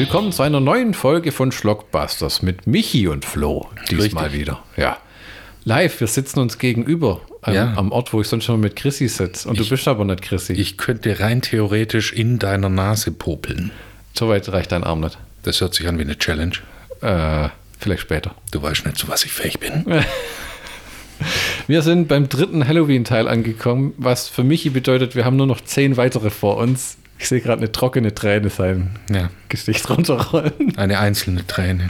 Willkommen zu einer neuen Folge von Schlockbusters mit Michi und Flo. Diesmal Richtig. wieder. Ja. Live, wir sitzen uns gegenüber am, Ja. am Ort, wo ich sonst schon mit Chrissy sitze. Und du bist aber nicht Chrissy. Ich könnte rein theoretisch in deiner Nase popeln. Soweit reicht dein Arm nicht. Das hört sich an wie eine Challenge. Äh, vielleicht später. Du weißt nicht, zu was ich fähig bin. Wir sind beim dritten Halloween-Teil angekommen, was für Michi bedeutet, wir haben nur noch zehn weitere vor uns. Ich sehe gerade eine trockene Träne sein Ja, Gesicht runterrollen. eine einzelne Träne.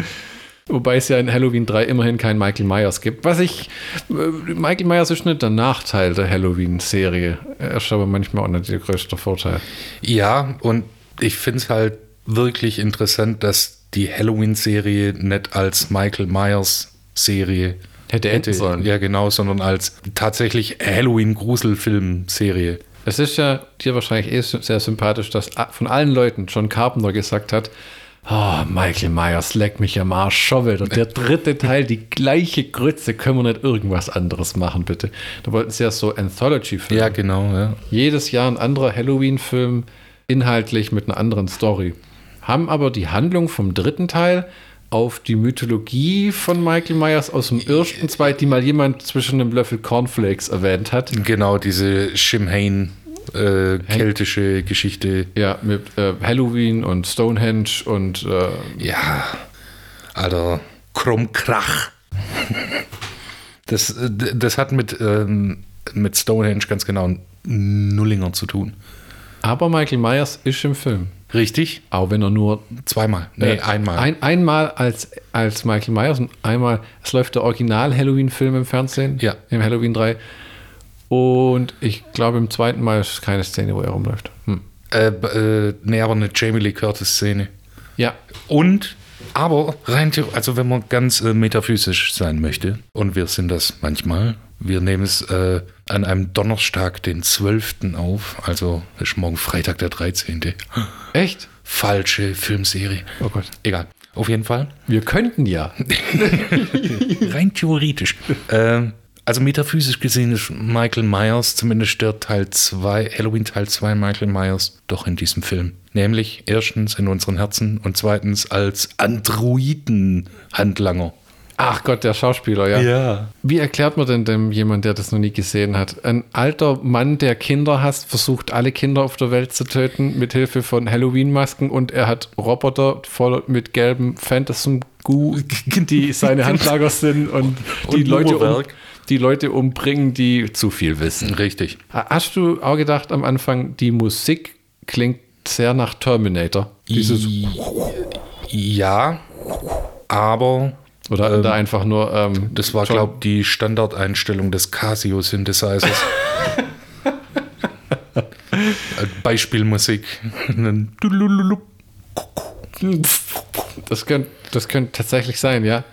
Wobei es ja in Halloween 3 immerhin keinen Michael Myers gibt. Was ich. äh, Michael Myers ist nicht der Nachteil der Halloween-Serie. Er ist aber manchmal auch nicht der größte Vorteil. Ja, und ich finde es halt wirklich interessant, dass die Halloween-Serie nicht als Michael Myers-Serie Hätte enden sollen. Ja, genau, sondern als tatsächlich Halloween-Gruselfilm-Serie. Es ist ja dir wahrscheinlich eh sehr sympathisch, dass von allen Leuten John Carpenter gesagt hat: Oh, Michael Myers, leck mich am Arsch, schon wieder. Der dritte Teil, die gleiche Grütze, können wir nicht irgendwas anderes machen, bitte. Da wollten sie ja so Anthology-Filme. Ja, genau, ja. jedes Jahr ein anderer Halloween-Film, inhaltlich mit einer anderen Story. Haben aber die Handlung vom dritten Teil auf die Mythologie von Michael Myers aus dem ersten, zweiten, die mal jemand zwischen einem Löffel Cornflakes erwähnt hat. Genau, diese Shimhain äh, keltische Geschichte. Ja, mit äh, Halloween und Stonehenge und äh, Ja, Alter, Krummkrach. Das, äh, das hat mit, ähm, mit Stonehenge ganz genau Nullinger zu tun. aber Michael Myers ist im Film. Richtig? Auch wenn er nur Zweimal. Nee, äh, einmal. Ein, einmal als, als Michael Myers und einmal, es läuft der Original-Halloween-Film im Fernsehen. Ja. Im Halloween 3. Und ich glaube, im zweiten Mal ist keine Szene, wo er rumläuft. Hm. äh, äh, nee, aber eine Jamie Lee Curtis-Szene. Ja. Und, aber rein, theo- also wenn man ganz äh, metaphysisch sein möchte, und wir sind das manchmal, wir nehmen es äh, an einem Donnerstag, den 12. auf, also ist morgen Freitag, der 13. Echt? Falsche Filmserie. Oh Gott. Egal. Auf jeden Fall. Wir könnten ja. Rein theoretisch. ähm, also metaphysisch gesehen ist Michael Myers, zumindest der Teil 2, Halloween Teil 2 Michael Myers, doch in diesem Film. Nämlich erstens in unseren Herzen und zweitens als Androiden-Handlanger. Ach Gott, der Schauspieler, ja. Ja. Wie erklärt man denn dem jemand, der das noch nie gesehen hat? Ein alter Mann, der Kinder hasst, versucht alle Kinder auf der Welt zu töten mit Hilfe von Halloween-Masken und er hat Roboter voll mit gelbem Phantasm-Goo, die seine Handlager sind und die, Und Leute, um, die Leute umbringen, die zu viel wissen. Richtig. Hast du auch gedacht am Anfang, die Musik klingt sehr nach Terminator? Dieses, Ja, aber oder hatten da einfach nur. Ähm, das war, glaube ich, die Standardeinstellung des Casio-Synthesizers. Äh, Beispielmusik. Das könnte das könnt tatsächlich sein, ja.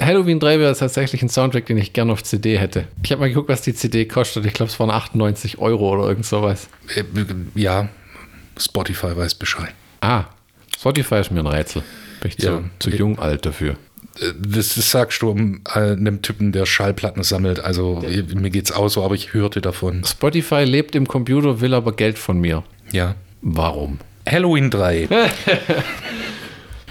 Halloween 3 wäre tatsächlich ein Soundtrack, den ich gerne auf CD hätte. Ich habe mal geguckt, was die CD kostet. Ich glaube, es waren 98 Euro oder irgend sowas. Äh, Ja, Spotify weiß Bescheid. Ah, Spotify ist mir ein Rätsel. Bin ich Ja. zu, zu jung alt dafür. Äh, Das, das sagst du um äh, einem Typen, der Schallplatten sammelt. Also äh, mir geht's auch so, aber ich hörte davon. Spotify lebt im Computer, will aber Geld von mir. Ja. Warum? Halloween 3.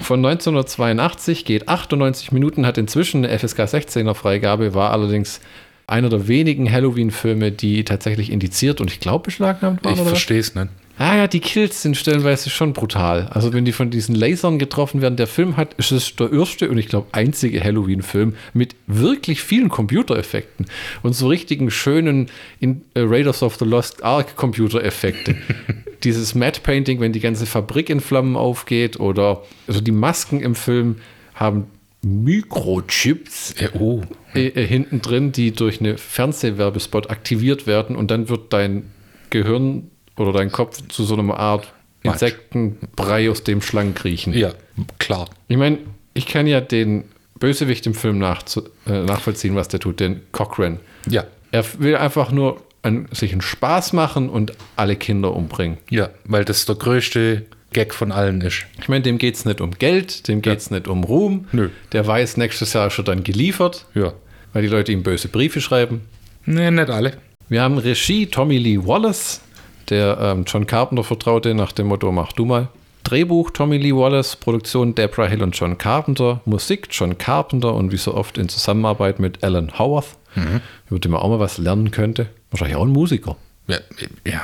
Von 1982 geht 98 Minuten, hat inzwischen eine FSK 16er Freigabe, war allerdings einer der wenigen Halloween-Filme, die tatsächlich indiziert und ich glaube beschlagnahmt waren. Ich verstehe es nicht. Ah ja, die Kills sind stellenweise schon brutal. Also wenn die von diesen Lasern getroffen werden, der Film hat, ist es der erste und ich glaube einzige Halloween-Film mit wirklich vielen Computereffekten und so richtigen schönen in, äh, Raiders of the Lost Ark Computereffekte. Dieses Matte Painting, wenn die ganze Fabrik in Flammen aufgeht oder also die Masken im Film haben Mikrochips Ja, oh. äh, äh, hinten drin, die durch eine Fernsehwerbespot aktiviert werden und dann wird dein Gehirn oder dein Kopf zu so einer Art. Insektenbrei, aus dem Schlangen kriechen. Ja, klar. Ich meine, ich kann ja den Bösewicht im Film nachzu äh, nachvollziehen, was der tut, den Cochrane. Ja. Er will einfach nur an, sich einen Spaß machen und alle Kinder umbringen. Ja, weil das der größte Gag von allen ist. Ich meine, dem geht es nicht um Geld, dem geht es nicht um Ruhm. Nö. Der weiß, nächstes Jahr ist er dann geliefert, Ja. weil die Leute ihm böse Briefe schreiben. Nee, nicht alle. Wir haben Regie Tommy Lee Wallace, der ähm, John Carpenter vertraute nach dem Motto, mach du mal. Drehbuch Tommy Lee Wallace, Produktion Deborah Hill und John Carpenter, Musik John Carpenter und wie so oft in Zusammenarbeit mit Alan Howarth, Mhm. über den man auch mal was lernen könnte. Wahrscheinlich auch ein Musiker. Ja, ja.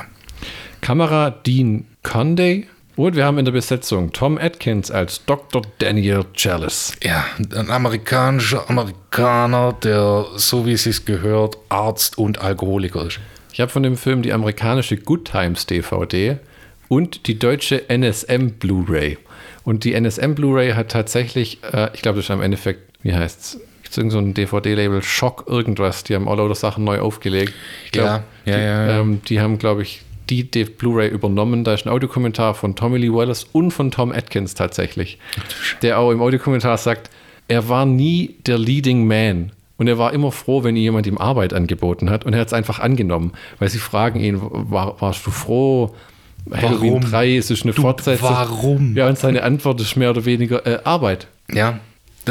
Kamera Dean Conday und wir haben in der Besetzung Tom Atkins als Dr. Daniel Chalice. Ja, ein amerikanischer Amerikaner, der, so wie es sich gehört, Arzt und Alkoholiker ist. Ich habe von dem Film die amerikanische Good Times DVD und die deutsche NSM Blu-ray. Und die NSM Blu-ray hat tatsächlich, äh, ich glaube, das ist am Endeffekt, wie heißt es? Irgend so ein DVD-Label, Schock irgendwas, die haben all lauter Sachen neu aufgelegt. Ich glaub, Ja, ja, die, ja, ja. Ähm, die haben, glaube ich, die D- Blu-ray übernommen. Da ist ein Audiokommentar von Tommy Lee Wallace und von Tom Atkins tatsächlich, der auch im Audiokommentar sagt, er war nie der Leading Man. Und er war immer froh, wenn jemand ihm Arbeit angeboten hat. Und er hat es einfach angenommen. Weil sie fragen ihn, war, warst du froh? Halloween Warum? 3, es ist eine Du, Fortsetzung. warum? Ja, und seine Antwort ist mehr oder weniger äh, Arbeit. Ja,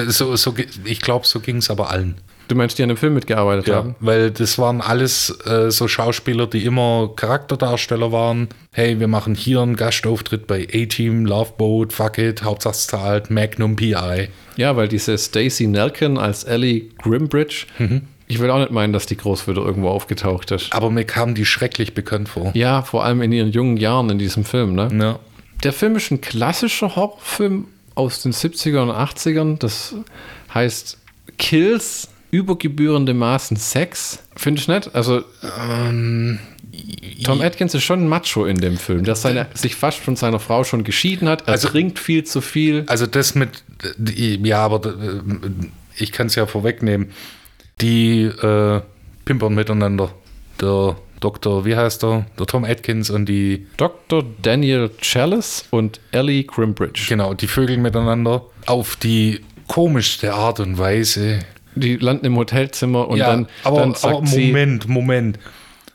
so, so, ich glaube, so ging es aber allen. Du meinst, die an dem Film mitgearbeitet Ja, haben? weil das waren alles äh, so Schauspieler, die immer Charakterdarsteller waren. Hey, wir machen hier einen Gastauftritt bei A-Team, Love Boat, Fuck It, Hauptsache zahlt, Magnum PI. Ja, weil diese Stacey Nelken als Ellie Grimbridge, Mhm. ich will auch nicht meinen, dass die groß wieder irgendwo aufgetaucht ist. Aber mir kam die schrecklich bekannt vor. Ja, vor allem in ihren jungen Jahren in diesem Film. Ne? Ja. Der Film ist ein klassischer Horrorfilm aus den 70ern und 80ern. Das heißt Kills, übergebührende Maßen Sex. Finde ich nett. Also Ähm, Tom Atkins ist schon ein Macho in dem Film, der seine, sich fast von seiner Frau schon geschieden hat. Er Also- trinkt viel zu viel. Also das mit, ja, aber äh, ich kann es ja vorwegnehmen. Die äh, pimpern miteinander. Der Doktor, wie heißt er? Der Tom Atkins und die, Dr. Daniel Chalice und Ellie Grimbridge. genau, die Vögel miteinander auf die komischste Art und Weise. Die landen im Hotelzimmer und ja, dann, aber, dann sagt aber sie, Moment, Moment.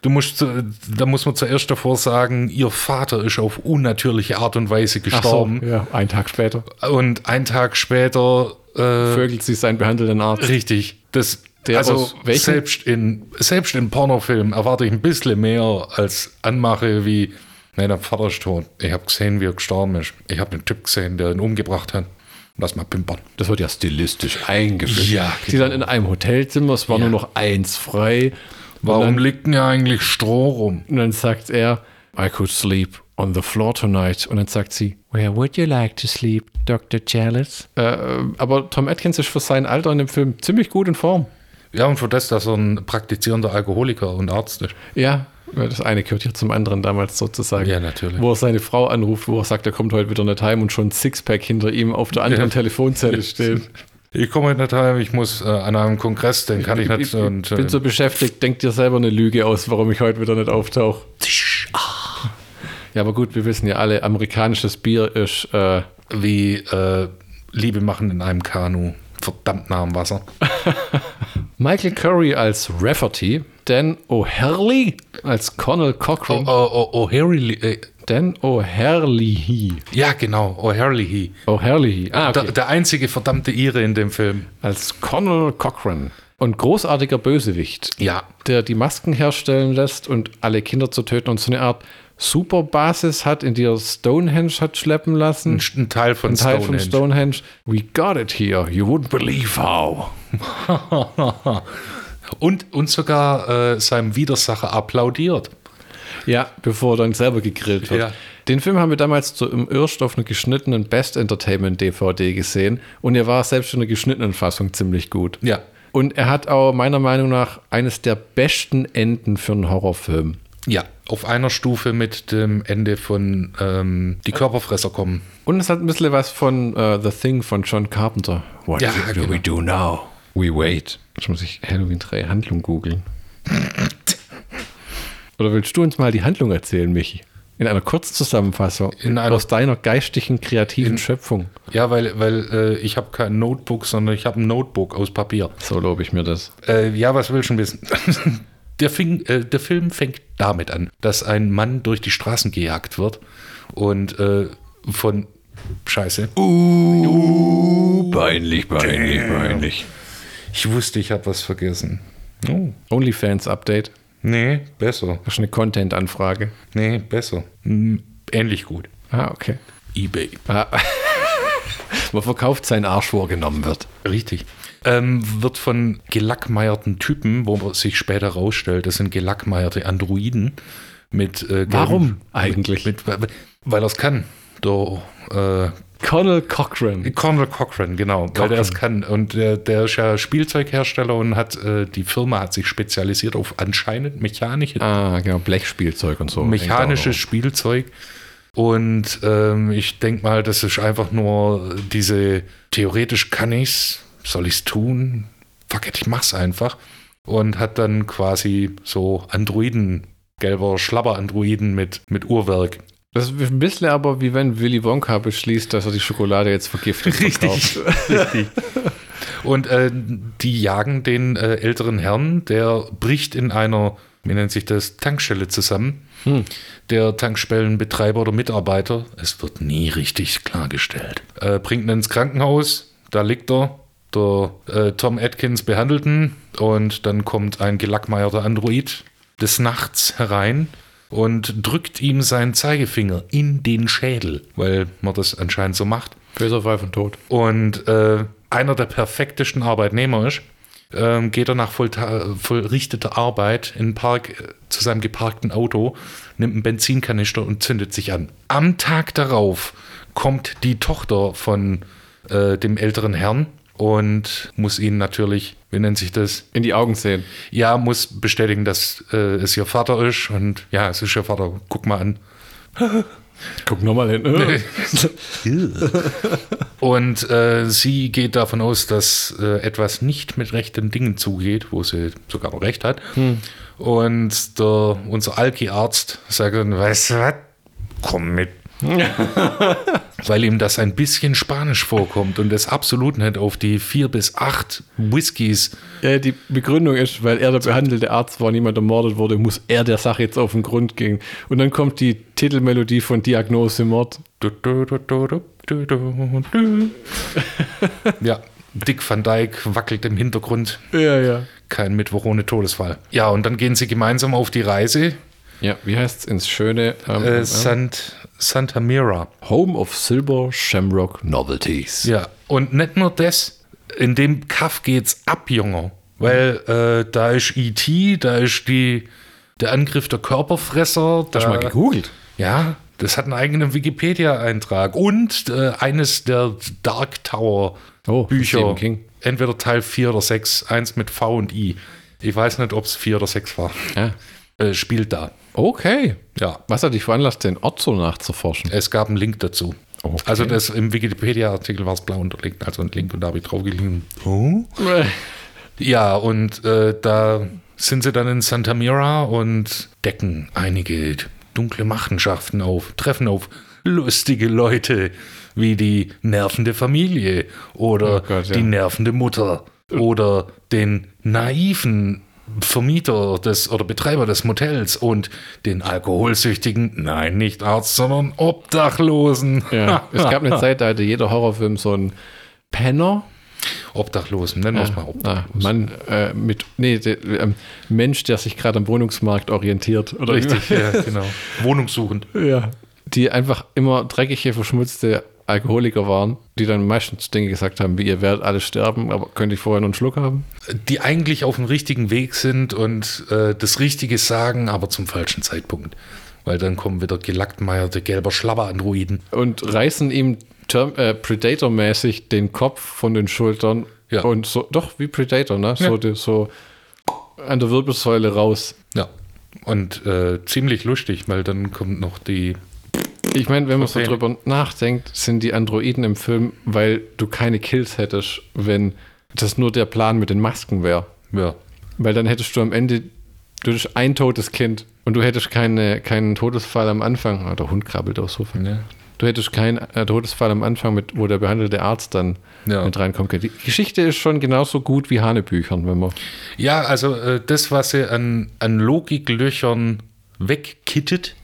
Du musst, zu- da muss man zuerst davor sagen, ihr Vater ist auf unnatürliche Art und Weise ach so, gestorben. ja, einen Tag später, Und einen Tag später äh, vögelt sie seinen behandelnden Arzt. Richtig. Das, Der also selbst in, selbst in Pornofilmen erwarte ich ein bisschen mehr als Anmache wie, nein, der Vater ist tot. Ich habe gesehen, wie er gestorben ist. Ich habe einen Typ gesehen, der ihn umgebracht hat. Lass mal pimpern. Das wird ja stilistisch eingeführt. Ja, Sie dann in einem Hotelzimmer, es war Ja. nur noch eins frei. Warum dann, liegt denn ja eigentlich Stroh rum? und dann sagt er, I could sleep on the floor tonight. Und dann sagt sie, Where would you like to sleep, Dr. Chalice? Äh, aber Tom Atkins ist für sein Alter in dem Film ziemlich gut in Form. Ja, und für das, dass er ein praktizierender Alkoholiker und Arzt ist. Ja, das eine gehört ja zum anderen damals sozusagen. Ja, natürlich. Wo er seine Frau anruft, wo er sagt, er kommt heute wieder nicht heim und schon ein Sixpack hinter ihm auf der anderen Ja. Telefonzelle steht. Ich komme heute nicht heim, ich muss äh, an einem Kongress, den kann ich, ich, nicht. ich, und, ich bin äh, so beschäftigt, denk dir selber eine Lüge aus, warum ich heute wieder nicht auftauche. Ja, aber gut, wir wissen ja alle, amerikanisches Bier ist äh, wie äh, Liebe machen in einem Kanu. Verdammt nah am Wasser. Michael Curry als Rafferty, Dan O'Herlihy als Connell Oh, Cochran, oh, oh, O'Harley, äh, Dan O'Herlihy. ja, genau, O'Harley. O'Herlihy, ah, okay. Der, der einzige verdammte Ire in dem Film. als Connell Cochran. Und großartiger Bösewicht, Ja. der die Masken herstellen lässt und alle Kinder zu töten und so eine Art Superbasis hat, in die er Stonehenge hat schleppen lassen. Ein, ein Teil von Ein Teil Stonehenge. von Stonehenge. We got it here. You wouldn't believe how. und, und sogar äh, seinem Widersacher applaudiert. Ja, bevor er dann selber gegrillt wird. Ja. Den Film haben wir damals so im Irrst auf einer geschnittenen Best Entertainment DVD gesehen und er war selbst in der geschnittenen Fassung ziemlich gut. Ja. Und er hat auch meiner Meinung nach eines der besten Enden für einen Horrorfilm. Ja, auf einer Stufe mit dem Ende von ähm, Die Körperfresser kommen. Und es hat ein bisschen was von äh, The Thing von John Carpenter. What Ja, do genau. we do now? We wait. Jetzt muss ich Halloween 3 Handlung googeln. Oder willst du uns mal die Handlung erzählen, Michi? In einer Kurzzusammenfassung In einer- aus deiner geistigen, kreativen Schöpfung. Ja, weil, weil äh, ich habe kein Notebook, sondern ich habe ein Notebook aus Papier. So lobe ich mir das. Äh, ja, was willst du wissen? Der, fing, äh, der Film fängt damit an, dass ein Mann durch die Straßen gejagt wird und äh, von Scheiße. Peinlich, peinlich, peinlich. Ich wusste, ich habe was vergessen. Oh. OnlyFans-Update. Nee, besser. Das ist eine Content-Anfrage. Nee, besser. Hm, ähnlich gut. Ah, okay. eBay. Ah. Man verkauft seinen Arsch, wo er genommen wird. Richtig. Ähm, wird von gelackmeierten Typen, wo sich später rausstellt, das sind gelackmeierte Androiden mit äh, gelben- Warum eigentlich? Mit, weil er es kann. Der äh, Colonel Cochran. Colonel Cochran, genau, weil der es kann. Und der, der ist ja Spielzeughersteller und hat äh, die Firma hat sich spezialisiert auf anscheinend mechanische, Ah, genau, Blechspielzeug und so. mechanisches Spielzeug. Und ähm, ich denke mal, das ist einfach nur diese, theoretisch kann ich's, soll ich's tun? Fuck it, ich mach's einfach. Und hat dann quasi so Androiden, gelber Schlabber-Androiden mit, mit Uhrwerk. Das ist ein bisschen aber wie wenn Willy Wonka beschließt, dass er die Schokolade jetzt vergiftet verkauft. Richtig. Und äh, die jagen den äh, älteren Herrn, der bricht in einer, wie nennt sich das, Tankstelle zusammen. Der Tankstellenbetreiber oder Mitarbeiter, es wird nie richtig klargestellt, äh, bringt ihn ins Krankenhaus, da liegt er. Der äh, Tom Atkins behandelt ihn und dann kommt ein gelackmeierter Android des Nachts herein und drückt ihm seinen Zeigefinger in den Schädel, weil man das anscheinend so macht. Böser von Tod. Und äh, einer der perfektesten Arbeitnehmer ist, ähm, geht er nach vollrichteter Arbeit in den Park äh, zu seinem geparkten Auto, nimmt einen Benzinkanister und zündet sich an. Am Tag darauf kommt die Tochter von äh, dem älteren Herrn und muss ihn natürlich, wie nennt sich das? In die Augen sehen. Ja, muss bestätigen, dass äh, es ihr Vater ist und ja, es ist ihr Vater. Guck mal an. Guck nochmal hin. Und äh, sie geht davon aus, dass äh, etwas nicht mit rechten Dingen zugeht, wo sie sogar noch recht hat. Und der, unser Alki-Arzt sagt dann, weißt du was, komm mit. Weil ihm das ein bisschen spanisch vorkommt und es absolut nicht auf die vier bis acht Whiskys. Ja, die Begründung ist, weil er der behandelte Arzt war und niemand ermordet wurde, muss er der Sache jetzt auf den Grund gehen. Und dann kommt die Titelmelodie von Diagnose Mord. Ja, Dick van Dyke wackelt im Hintergrund. Ja, ja. Kein Mittwoch ohne Todesfall. Ja, und dann gehen sie gemeinsam auf die Reise. Ja, wie heißt es ins schöne ähm, Äh, ähm, Sant, Santa Mira. Home of Silver Shamrock Novelties. Ja, und nicht nur das, in dem Kaff geht's ab, Junge. Weil äh, da ist E.T., da ist die, der Angriff der Körperfresser. Da, Hast du mal gegoogelt? Ja, das hat einen eigenen Wikipedia-Eintrag. Und äh, eines der Dark Tower Oh. Entweder Teil 4 oder 6, eins mit V und I. Ich weiß nicht, ob es 4 oder 6 war. Ja. Äh, spielt da. Okay. Ja, Was hat dich veranlasst, den Ort so nachzuforschen? es gab einen Link dazu. Okay. Also das im Wikipedia-Artikel war es blau unterlegt, also ein Link und da habe ich draufgelegt. Oh. Ja, und äh, da sind sie dann in Santa Mira und decken einige dunkle Machenschaften auf, treffen auf lustige Leute wie die nervende Familie oder Oh Gott, ja. die nervende Mutter oder den naiven Vermieter des oder Betreiber des Motels und den alkoholsüchtigen, nein, nicht Arzt, sondern Obdachlosen. Ja, es gab eine Zeit, da hatte jeder Horrorfilm so einen Penner. Obdachlosen, nennen wir es mal Ah, Obdachlosen. Mann äh, mit, nee, der, ähm, Mensch, der sich gerade am Wohnungsmarkt orientiert. Oder Richtig, ja, genau. Wohnungssuchend. Ja. Die einfach immer dreckige, verschmutzte Alkoholiker waren, die dann meistens Dinge gesagt haben, wie ihr werdet alle sterben, aber könnte ich vorher noch einen Schluck haben? Die eigentlich auf dem richtigen Weg sind und äh, das Richtige sagen, aber zum falschen Zeitpunkt. Weil dann kommen wieder gelackmeierte gelber Schlabber-Androiden. Und reißen ihm Term äh, Predator-mäßig den Kopf von den Schultern Ja. und so, doch wie Predator, ne? So, Ja. die, so an der Wirbelsäule raus. Ja. Und äh, ziemlich lustig, weil dann kommt noch die. Ich meine, wenn man so drüber nachdenkt, sind die Androiden im Film, weil du keine Kills hättest, wenn das nur der Plan mit den Masken wäre. Ja. Weil dann hättest du am Ende, du hättest ein totes Kind und du hättest keine, keinen Todesfall am Anfang. Ah, der Hund krabbelt aufs Sofa. Ja. Du hättest keinen äh, Todesfall am Anfang, mit, wo der behandelte Arzt dann Ja. mit reinkommt. Die Geschichte ist schon genauso gut wie Hanebüchern, wenn man. Ja, also äh, das, was sie an, an Logiklöchern wegkittet,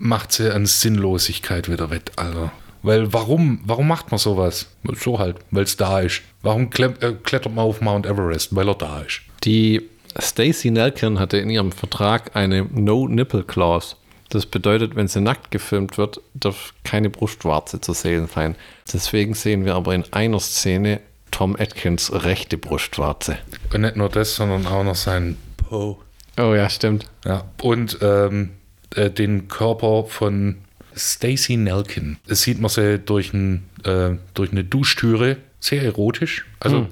macht sie an Sinnlosigkeit wieder weg, Alter. Weil warum, warum macht man sowas? So halt, weil es da ist. Warum äh, klettert man auf Mount Everest? Weil er da ist. Die Stacy Nelkin hatte in ihrem Vertrag eine No-Nipple-Clause. Das bedeutet, wenn sie nackt gefilmt wird, darf keine Brustwarze zu sehen sein. Deswegen sehen wir aber in einer Szene Tom Atkins rechte Brustwarze. Und nicht nur das, sondern auch noch sein Po. Oh ja, stimmt. Ja, und ähm, äh, den Körper von Stacy Nelkin. Das sieht man sie durch, ein, äh, durch eine Duschtüre. Sehr erotisch. Also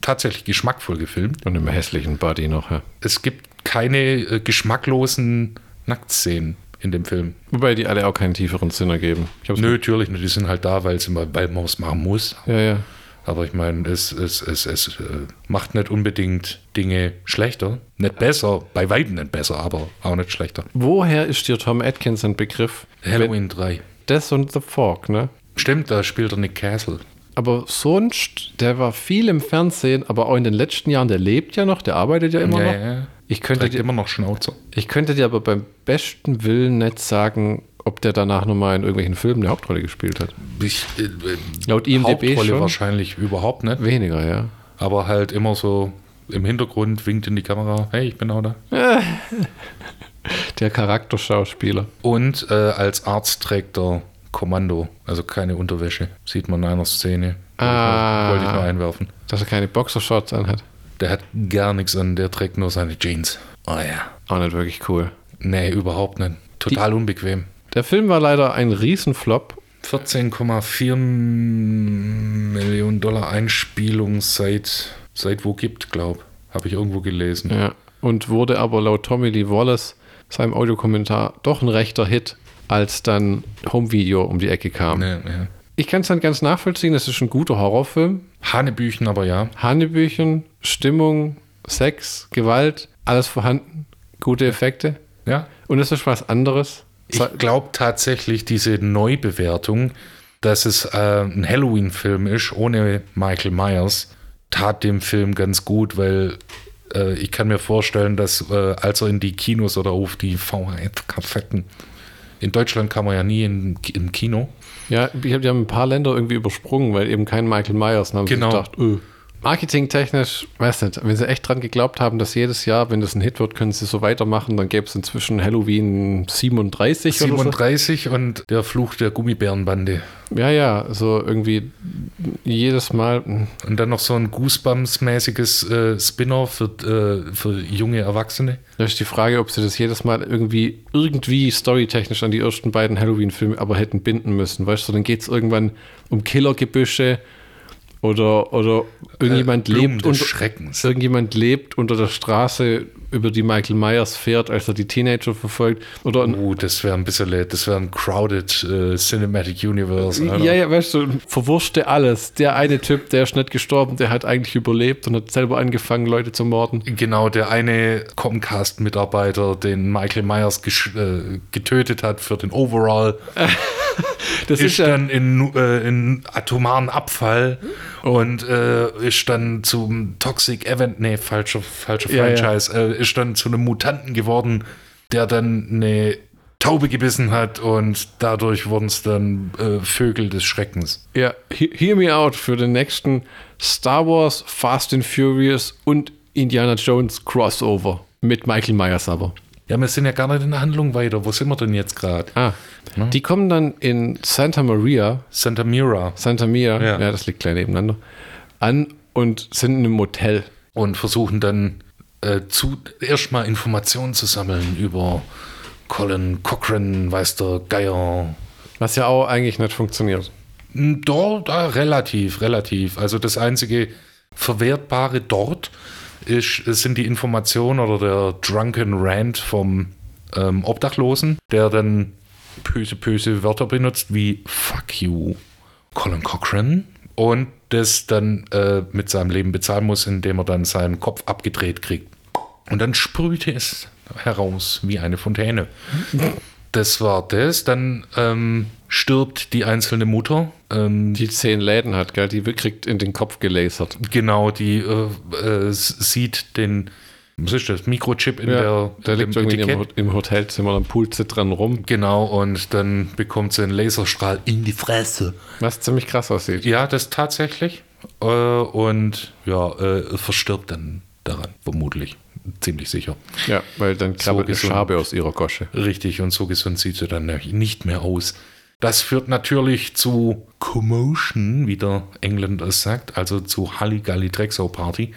tatsächlich geschmackvoll gefilmt. Und im hässlichen Body noch, ja. Es gibt keine äh, geschmacklosen Nacktszenen in dem Film. Wobei die alle auch keinen tieferen Sinn ergeben. Nö, natürlich. Die sind halt da, weil, sie mal, weil man es machen muss. Ja, ja. Aber ich meine, es, es, es, es äh, macht nicht unbedingt Dinge schlechter. Nicht besser, bei weitem nicht besser, aber auch nicht schlechter. Woher ist dir Tom Atkins ein Begriff? Halloween 3. Death und The Fork, ne? Stimmt, da spielt er Nick Castle. Aber sonst, der war viel im Fernsehen, aber auch in den letzten Jahren, der lebt ja noch, der arbeitet ja immer ja, noch. ja. Ich könnte, dir, immer noch Schnauzer. ich könnte dir aber beim besten Willen nicht sagen, ob der danach nochmal in irgendwelchen Filmen eine Hauptrolle gespielt hat. Ich, äh, Laut IMDb Hauptrolle schon. wahrscheinlich überhaupt nicht. Weniger, ja. Aber halt immer so im Hintergrund winkt in die Kamera, hey, ich bin auch da. Der Charakterschauspieler. Und äh, als Arzt trägt er Kommando, also keine Unterwäsche. Sieht man in einer Szene. Ah. Wollte ich nur einwerfen. Dass er keine Boxershorts anhat. Der hat gar nichts an, der trägt nur seine Jeans. Oh ja. Auch nicht wirklich cool. Nee, überhaupt nicht. Total unbequem. Der Film war leider ein Riesenflop. 14,4 Millionen Dollar Einspielung seit, seit wo gibt, glaub. Habe ich irgendwo gelesen. Ja. Und wurde aber laut Tommy Lee Wallace, seinem Audiokommentar, doch ein rechter Hit, als dann Home Video um die Ecke kam. Nee, nee. Ich kann es dann ganz nachvollziehen, es ist ein guter Horrorfilm. Hanebüchen aber ja. Hanebüchen, Stimmung, Sex, Gewalt, alles vorhanden, gute Effekte. Ja. Und es ist was anderes. Ich glaube tatsächlich, diese Neubewertung, dass es äh, ein Halloween-Film ist, ohne Michael Myers, tat dem Film ganz gut, weil äh, ich kann mir vorstellen, dass äh, als er in die Kinos oder auf die VHS-Kassetten, in Deutschland kam er ja nie in, im Kino, Ja, ich hab, die haben ein paar Länder irgendwie übersprungen, weil eben kein Michael Myers. Dann haben Genau. gedacht, öh. Marketingtechnisch, weiß nicht, wenn sie echt dran geglaubt haben, dass jedes Jahr, wenn das ein Hit wird, können sie so weitermachen, dann gäbe es inzwischen Halloween 37 oder 37 und der Fluch der Gummibärenbande. so. Ja, ja, so irgendwie jedes Mal. hm, Und dann noch so ein Goosebumps-mäßiges äh, Spin-off für, äh, für junge Erwachsene. Da ist die Frage, ob sie das jedes Mal irgendwie, irgendwie storytechnisch an die ersten beiden Halloween-Filme aber hätten binden müssen. Weißt du, dann geht es irgendwann um Killergebüsche oder, oder irgendjemand Äh, lebt unter, Schreckens. irgendjemand lebt unter der Straße, über die Michael Myers fährt, als er die Teenager verfolgt. Oder Uh, das wäre ein bisschen, das wäre ein crowded äh, Cinematic Universe. Alter. ja, ja, weißt du, verwurschte alles. Der eine Typ, der ist nicht gestorben, der hat eigentlich überlebt und hat selber angefangen, Leute zu morden. Genau, der eine Comcast-Mitarbeiter, den Michael Myers äh, getötet hat für den Overall, Das ist dann in, äh, in atomaren Abfall und äh, ist dann zum Toxic Event, nee, falscher, falscher Ja, ja. Franchise, Äh, ist dann zu einem Mutanten geworden, der dann eine Taube gebissen hat und dadurch wurden es dann äh, Vögel des Schreckens. Ja, he- hear me out für den nächsten Star Wars, Fast and Furious und Indiana Jones Crossover mit Michael Myers aber. Ja, wir sind ja gar nicht in der Handlung weiter. Wo sind wir denn jetzt gerade? Ah, die kommen dann in Santa Maria, Santa Mira. Santa Mia, Ja. ja, das liegt gleich nebeneinander, an und sind in einem Motel. und versuchen dann äh, zu, erstmal Informationen zu sammeln über Colin Cochran, weiß der Geier. Was ja auch eigentlich nicht funktioniert. Hm, Dort äh, relativ, relativ. Also das einzige Verwertbare dort ist, sind die Informationen oder der Drunken Rant vom ähm, Obdachlosen, der dann böse, böse Wörter benutzt wie Fuck you, Colin Cochran. Und das dann äh, mit seinem Leben bezahlen muss, indem er dann seinen Kopf abgedreht kriegt. Und dann sprühte es heraus wie eine Fontäne. Das war das. Dann ähm, stirbt die einzelne Mutter. Ähm, Die zehn Läden hat, gell, die kriegt in den Kopf gelasert. genau, die äh, äh, sieht den, was ist das, Mikrochip in der, der liegt dem irgendwie im, im Hotelzimmer, dann pult sie dran rum, Genau, und dann bekommt sie einen Laserstrahl in die Fresse. was ziemlich krass aussieht. Ja, das tatsächlich. Äh, und ja, äh, verstirbt dann daran, vermutlich. Ziemlich sicher. Ja, weil dann krabbelt eine gesund. Schabe aus ihrer Gosche. Richtig, und so gesund sieht sie dann nicht mehr aus. Das führt natürlich zu Commotion, wie der Engländer es sagt, also zu Halligalli Drexau Party,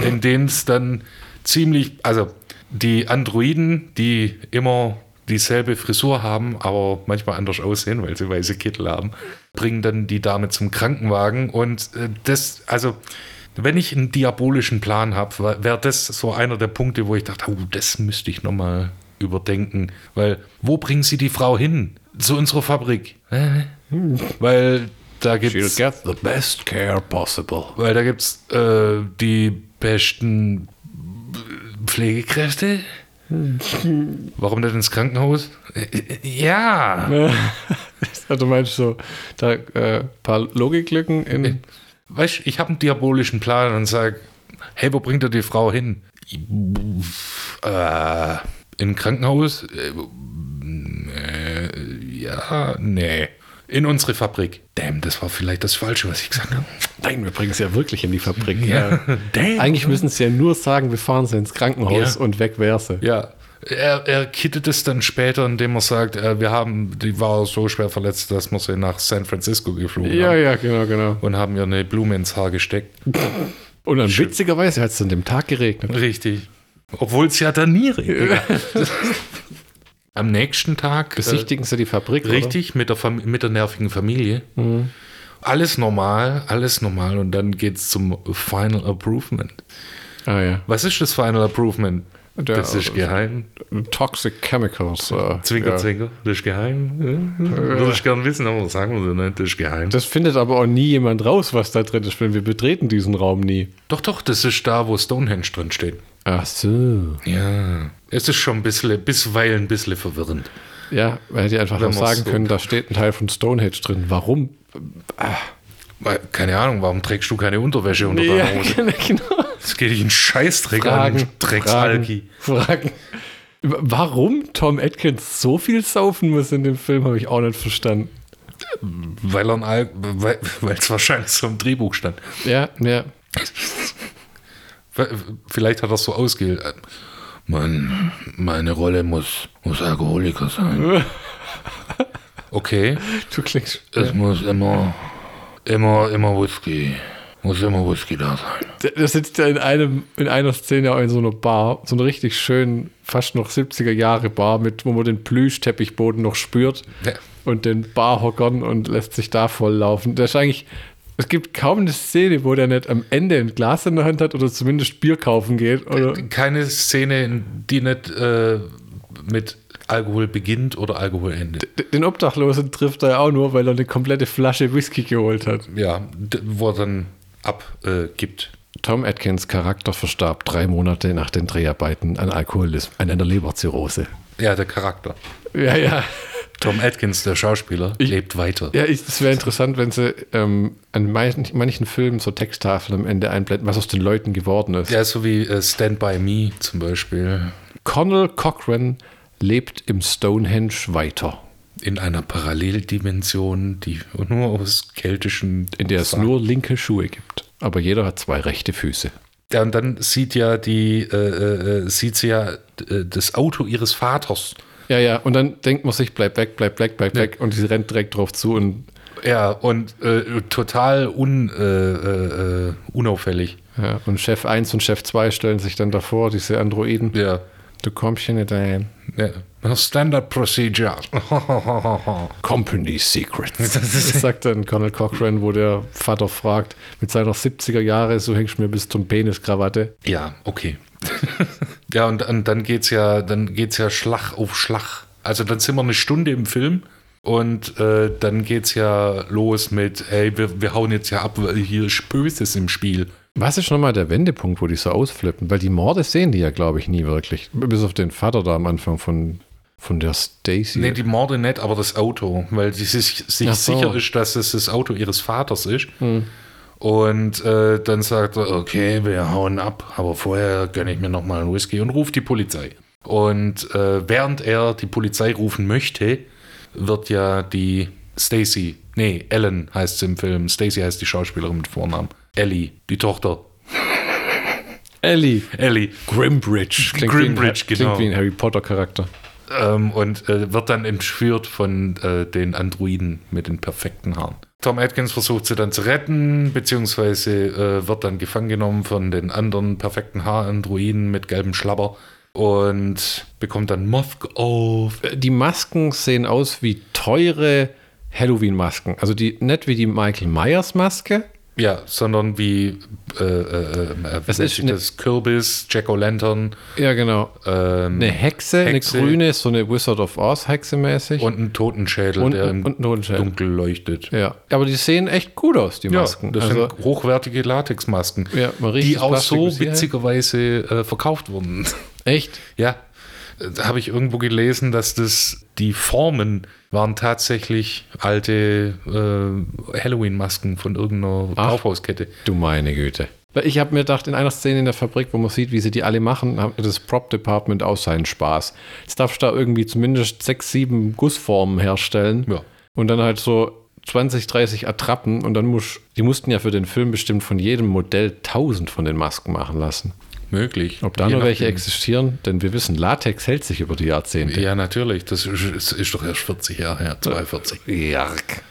in denen es dann ziemlich, also die Androiden, die immer dieselbe Frisur haben, aber manchmal anders aussehen, weil sie weiße Kittel haben, bringen dann die Dame zum Krankenwagen und äh, das, also wenn ich einen diabolischen Plan habe, wäre das so einer der Punkte, wo ich dachte, oh, das müsste ich nochmal überdenken, weil wo bringen sie die Frau hin? Zu unserer Fabrik. Weil da gibt She'll es get the best care possible. weil da gibt's äh, die besten Pflegekräfte. Warum denn ins Krankenhaus? Äh, Ja. Also du meinst so, da äh, paar Logiklücken in. Weißt du, ich habe einen diabolischen Plan und sage, hey, wo bringt er die Frau hin? Äh, in ein Krankenhaus? Äh, äh, ja, nee. In unsere Fabrik. Damn, das war vielleicht das Falsche, was ich gesagt habe. Nein, wir bringen es ja wirklich in die Fabrik. Ja. Damn. Eigentlich müssen sie ja nur sagen, wir fahren sie ins Krankenhaus Ja. und weg wäre sie. Ja. Er, er kittet es dann später, indem er sagt, äh, wir haben, die war so schwer verletzt, dass wir sie nach San Francisco geflogen Ja, haben. ja, genau, genau. Und haben ihr eine Blume ins Haar gesteckt. Und dann witzigerweise hat es an dem Tag geregnet. Richtig. Obwohl es ja dann nie regnet. Am nächsten Tag. Besichtigen sie die Fabrik, Äh, richtig, mit der, Fam mit der nervigen Familie. Mhm. Alles normal, alles normal. Und dann geht es zum Final Approvement. Oder? Ah ja. Was ist das Final Approvement? Der- das ist geheim. Toxic Chemicals. Äh, Zwinker, ja. zwinker. Das ist geheim. Ja. Würde ich gerne wissen, aber sagen wir so nicht. Das ist geheim. Das findet aber auch nie jemand raus, was da drin ist, wenn wir betreten diesen Raum nie. doch, doch, das ist da, wo Stonehenge drin steht. Ach so. Ja. Es ist schon ein bisschen, bisweilen ein bisschen verwirrend. Ja, man hätte einfach Wenn noch sagen so- können, da steht ein Teil von Stonehenge drin. Warum? Weil, keine Ahnung, warum trägst du keine Unterwäsche unter Ja, der Hose? genau. Das geht dich einen Scheißdreck Fragen, an, Drecksalki. Fragen, Fragen. Warum Tom Atkins so viel saufen muss in dem Film, habe ich auch nicht verstanden. Weil er Al weil es wahrscheinlich so im Drehbuch stand. Ja, ja. Vielleicht hat er so ausge... Mann, meine Rolle muss, muss Alkoholiker sein. Okay, Du klingst. es muss immer, immer, immer Whisky. Muss immer Whisky da sein. Der sitzt ja in, einem, in einer Szene auch in so einer Bar, so einer richtig schönen, fast noch 70er Jahre Bar, mit, wo man den Plüschteppichboden noch spürt Ja. und den Barhockern und lässt sich da voll laufen. Der ist eigentlich, es gibt kaum eine Szene, wo der nicht am Ende ein Glas in der Hand hat oder zumindest Bier kaufen geht. Oder, Keine Szene, die nicht äh, mit Alkohol beginnt oder Alkohol endet. den Obdachlosen trifft er ja auch nur, weil er eine komplette Flasche Whisky geholt hat. Ja, wo er dann abgibt. Tom Atkins Charakter verstarb drei Monate nach den Dreharbeiten an Alkoholismus, an einer Leberzirrhose. ja, der Charakter. Ja, ja. Tom Atkins, der Schauspieler, lebt weiter. Ja, ich- es wäre interessant, wenn sie ähm, an manchen, manchen Filmen so Texttafeln am Ende einblenden, was aus den Leuten geworden ist. Ja, so wie äh, Stand By Me zum Beispiel. Conal Cochran lebt im Stonehenge weiter, In einer Paralleldimension, die nur aus keltischen. in der es nur linke Schuhe gibt. Aber jeder hat zwei rechte Füße. Ja, und dann sieht ja die, äh, äh, sieht sie ja äh, das Auto ihres Vaters. Ja, ja, und dann denkt man sich, bleib weg, bleib weg, bleib weg. Und sie rennt direkt drauf zu und, Ja, und äh, total un, äh, äh, äh, unauffällig. ja, und Chef 1 und Chef 2 stellen sich dann davor, diese Androiden. Ja. Du kommst hier nicht rein. ja. Standard Procedure. Company Secrets. Das sagt dann Conal Cochran, wo der Vater fragt, mit seiner 70er Jahre, so hängst du mir bis zum Peniskrawatte. Ja, okay. ja, und, und dann geht's ja, dann geht's ja Schlag auf Schlag. Also dann sind wir eine Stunde im Film und äh, dann geht's ja los mit, ey, wir, wir hauen jetzt ja ab, weil hier ist Böses im Spiel. Was ist nochmal der Wendepunkt, wo die so ausflippen? Weil die Morde sehen die ja, glaube ich, nie wirklich. Bis auf den Vater da am Anfang von, von der Stacy. Nee, die Morde nicht, aber das Auto, weil sie sich, sich so. sicher ist, dass es das Auto ihres Vaters ist. Und äh, dann sagt er, okay, wir hauen ab, aber vorher gönne ich mir nochmal einen Whisky und ruft die Polizei. Und äh, während er die Polizei rufen möchte, wird ja die Stacy, nee, Ellen heißt sie im Film, Stacy heißt die Schauspielerin mit Vornamen, Ellie, die Tochter. Ellie. Ellie. Grimbridge. Klingt Grimbridge, wie ein, genau. Klingt wie ein Harry Potter-Charakter. Ähm, und äh, wird dann entführt von äh, den Androiden mit den perfekten Haaren. Tom Atkins versucht sie dann zu retten, beziehungsweise äh, wird dann gefangen genommen von den anderen perfekten Haarandroiden mit gelbem Schlabber und bekommt dann Moth auf. Die Masken sehen aus wie teure Halloween-Masken. Also die nicht wie die Michael Myers-Maske. Ja, sondern wie äh, äh, äh, Es wie ist das Kürbis, Jack-O-Lantern Ja, genau. ähm, Eine Hexe, Hexe. eine grüne, so eine Wizard of Oz Hexe mäßig. und ein Totenschädel, Und- der im Totenschädel. Dunkel leuchtet. ja, aber die sehen echt gut aus, die Masken. das also, sind hochwertige Latexmasken, Ja, die das auch so witzigerweise äh, verkauft wurden. echt? ja, äh, da habe ich irgendwo gelesen, dass das die Formen waren tatsächlich alte äh, Halloween-Masken von irgendeiner Ach. Kaufhauskette. Du meine Güte. Ich habe mir gedacht, in einer Szene in der Fabrik, wo man sieht, wie sie die alle machen, hat das Prop-Department auch seinen Spaß. Jetzt darfst du da irgendwie zumindest sechs, sieben Gussformen herstellen. Ja. Und dann halt so 20, 30 Attrappen. Und dann muss, die mussten ja für den Film bestimmt von jedem Modell 1000 von den Masken machen lassen. Möglich. Ob da noch welche existieren? Denn wir wissen, Latex hält sich über die Jahrzehnte. Ja, natürlich. Das ist, ist, doch erst 40 Jahre her, 42. Jark.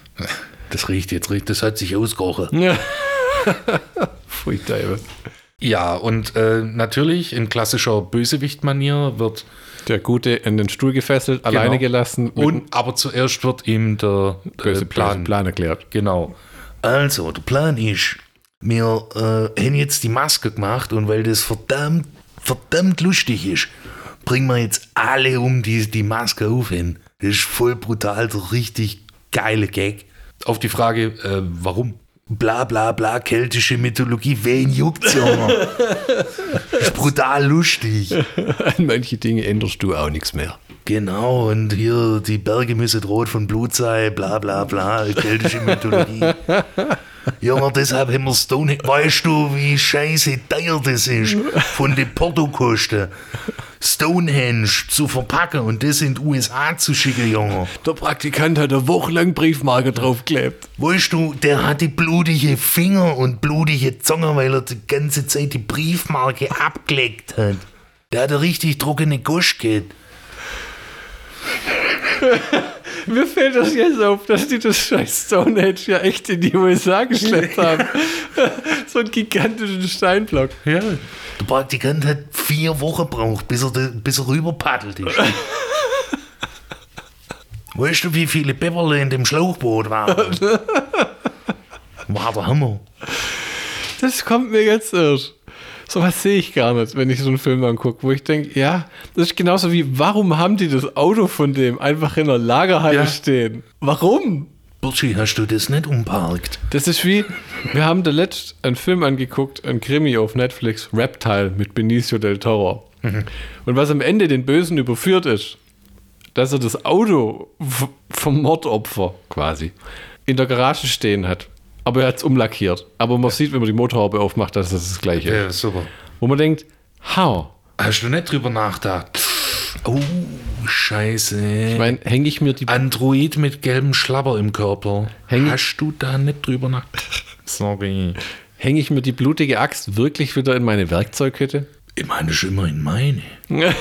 Das riecht jetzt, riecht, das hat sich ausgerochen. Ja. Pfui. Ja, und äh, natürlich in klassischer Bösewicht-Manier wird Der Gute in den Stuhl gefesselt, alleine gelassen und aber zuerst wird ihm der äh, böse Plan, Plan. Plan erklärt. Genau. Also, der Plan ist, wir äh, haben jetzt die Maske gemacht und weil das verdammt, verdammt lustig ist, bringen wir jetzt alle um, die die Maske aufhängen. Das ist voll brutal, der richtig geile Gag. Auf die Frage, äh, warum? Bla bla bla, keltische Mythologie, wen juckt's, Junge? ist brutal lustig. An manche Dinge änderst du auch nichts mehr. Genau, und hier die Berge müssen rot von Blut sein, bla bla bla, keltische Mythologie. Junge, deshalb haben wir Stonehenge. Weißt du, wie scheiße teuer das ist? Von den Portokosten. Stonehenge zu verpacken und das in die USA zu schicken, Junge. Der Praktikant hat eine Woche lang Briefmarke draufgeklebt. Weißt du, der hatte blutige Finger und blutige Zunge, weil er die ganze Zeit die Briefmarke abgeleckt hat. Der hatte richtig trockene Gusch gehabt. Mir fällt das jetzt auf, dass die das scheiß Stonehenge ja echt in die USA geschleppt haben. so einen gigantischen Steinblock. Ja. Der Praktikant hat vier Wochen gebraucht, bis er, da- bis er rüberpaddelt ist. weißt du, wie viele Beverle in dem Schlauchboot waren? War der Hammer. Das kommt mir jetzt erst. So was sehe ich gar nicht, wenn ich so einen Film angucke, wo ich denke, ja, das ist genauso wie, warum haben die das Auto von dem einfach in der Lagerhalle Ja. stehen? Warum? Burtschi, hast du das nicht umparkt? Das ist wie, wir haben der letzt einen Film angeguckt, ein Krimi auf Netflix, Reptile mit Benicio del Toro. Und was am Ende den Bösen überführt ist, dass er das Auto vom Mordopfer quasi in der Garage stehen hat. Aber er hat es umlackiert. Aber man sieht, wenn man die Motorhaube aufmacht, dass das das gleiche ist. Ja, super. Wo man denkt, how? Hast du nicht drüber nachgedacht? Oh, scheiße. Ich meine, hänge ich mir die Android mit gelbem Schlabber im Körper. Häng- Hast du da nicht drüber nachgedacht? Sorry. hänge ich mir die blutige Axt wirklich wieder in meine Werkzeughütte? Ich meine, das ist immerhin meine.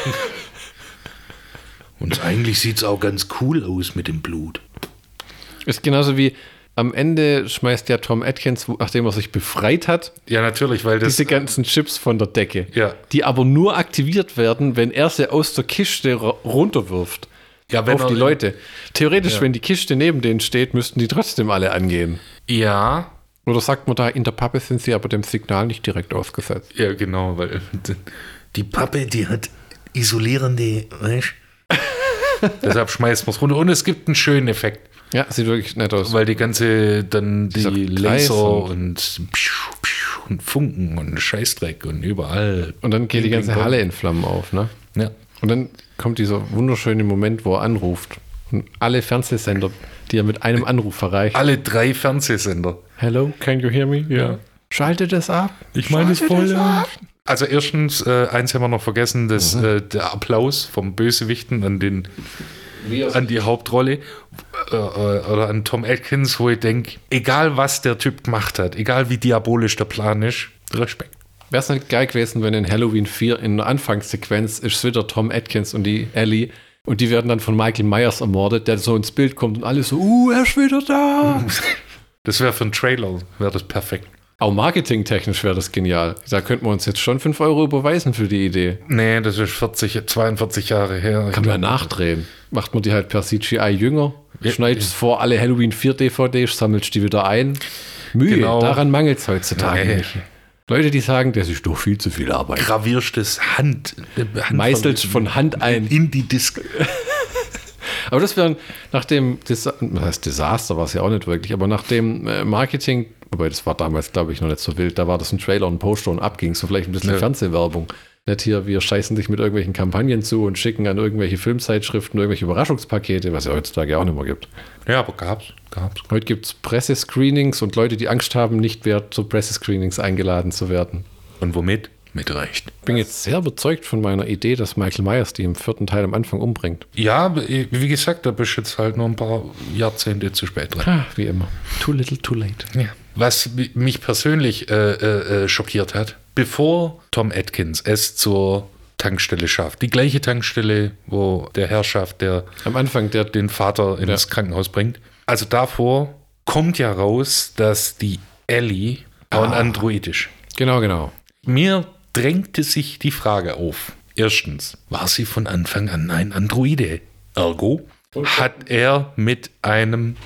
Und eigentlich sieht es auch ganz cool aus mit dem Blut. Ist genauso wie am Ende schmeißt ja Tom Atkins, nachdem er sich befreit hat, Ja, natürlich, weil das. diese ganzen Chips von der Decke. Ja. Die aber nur aktiviert werden, wenn er sie aus der Kiste runterwirft. Ja, auf die Leute. Theoretisch, wenn die Kiste neben denen steht, müssten die trotzdem alle angehen. Ja, Oder sagt man da, in der Pappe sind sie aber dem Signal nicht direkt ausgesetzt. ja, genau, weil die Pappe, die hat isolierende, weißt Deshalb schmeißt man es runter. Und es gibt einen schönen Effekt, Ja, sieht wirklich nett aus. weil die ganze, dann die Laser und, und Funken und Scheißdreck und überall. Und dann geht die ganze. Halle in Flammen auf, ne? Ja. Und dann kommt dieser wunderschöne Moment, wo er anruft. Und alle Fernsehsender, die er mit einem Anruf erreicht. Alle drei Fernsehsender. Hello, can you hear me? Ja. Schaltet es ab. Ich meine es voll. Also erstens, äh, eins haben wir noch vergessen, das, Mhm. äh, der Applaus vom Bösewichten an, den, an die Hauptrolle äh, äh, oder an Tom Atkins, wo ich denke, egal was der Typ gemacht hat, egal wie diabolisch der Plan ist, Respekt. Wäre es nicht geil gewesen, wenn in Halloween 4 in der Anfangssequenz ist es wieder Tom Atkins und die Ellie und die werden dann von Michael Myers ermordet, der so ins Bild kommt und alle so, uh, er ist wieder da. Das wäre für einen Trailer, wäre das perfekt. Auch marketingtechnisch wäre das genial. Da könnten wir uns jetzt schon 5 Euro überweisen für die Idee. Nee, das ist 40, 42 Jahre her. Kann man nachdrehen. Macht man die halt per CGI jünger, Ja, schneidet es vor alle Halloween 4 DVDs, sammelt die wieder ein. Mühe, Genau. daran mangelt es heutzutage Nee. nicht. Leute, die sagen, das ist doch viel zu viel Arbeit. Gravierst das Hand, äh, Hand Meißelt von Hand ein. in die Disk. Aber das wäre nach dem Desa was heißt Desaster, war es ja auch nicht wirklich, aber nach dem äh, Marketing, wobei das war damals, glaube ich, noch nicht so wild, da war das ein Trailer und ein Poster und abging, so vielleicht ein bisschen Ja. Fernsehwerbung. Nicht hier, wir scheißen dich mit irgendwelchen Kampagnen zu und schicken an irgendwelche Filmzeitschriften irgendwelche Überraschungspakete, was ja heutzutage auch nicht mehr gibt. Ja, aber gab's, gab's. Heute gibt es Pressescreenings und Leute, die Angst haben, nicht mehr zu Pressescreenings eingeladen zu werden. Und womit? Mit Recht. Ich bin jetzt sehr überzeugt von meiner Idee, dass Michael Myers die im vierten Teil am Anfang umbringt. Ja, wie gesagt, da bist du jetzt halt noch ein paar Jahrzehnte zu spät dran. Ah, wie immer. Too little, too late. Ja. Was mi- mich persönlich äh, äh, äh, schockiert hat, bevor Tom Atkins es zur Tankstelle schafft, die gleiche Tankstelle, wo der Herr schafft, der Am Anfang der den Vater ins Ja. Krankenhaus bringt. Also davor kommt ja raus, dass die Ellie auch ein Android ist. Genau, genau. Mir drängte sich die Frage auf. Erstens, war sie von Anfang an ein Androide? Ergo hat er mit einem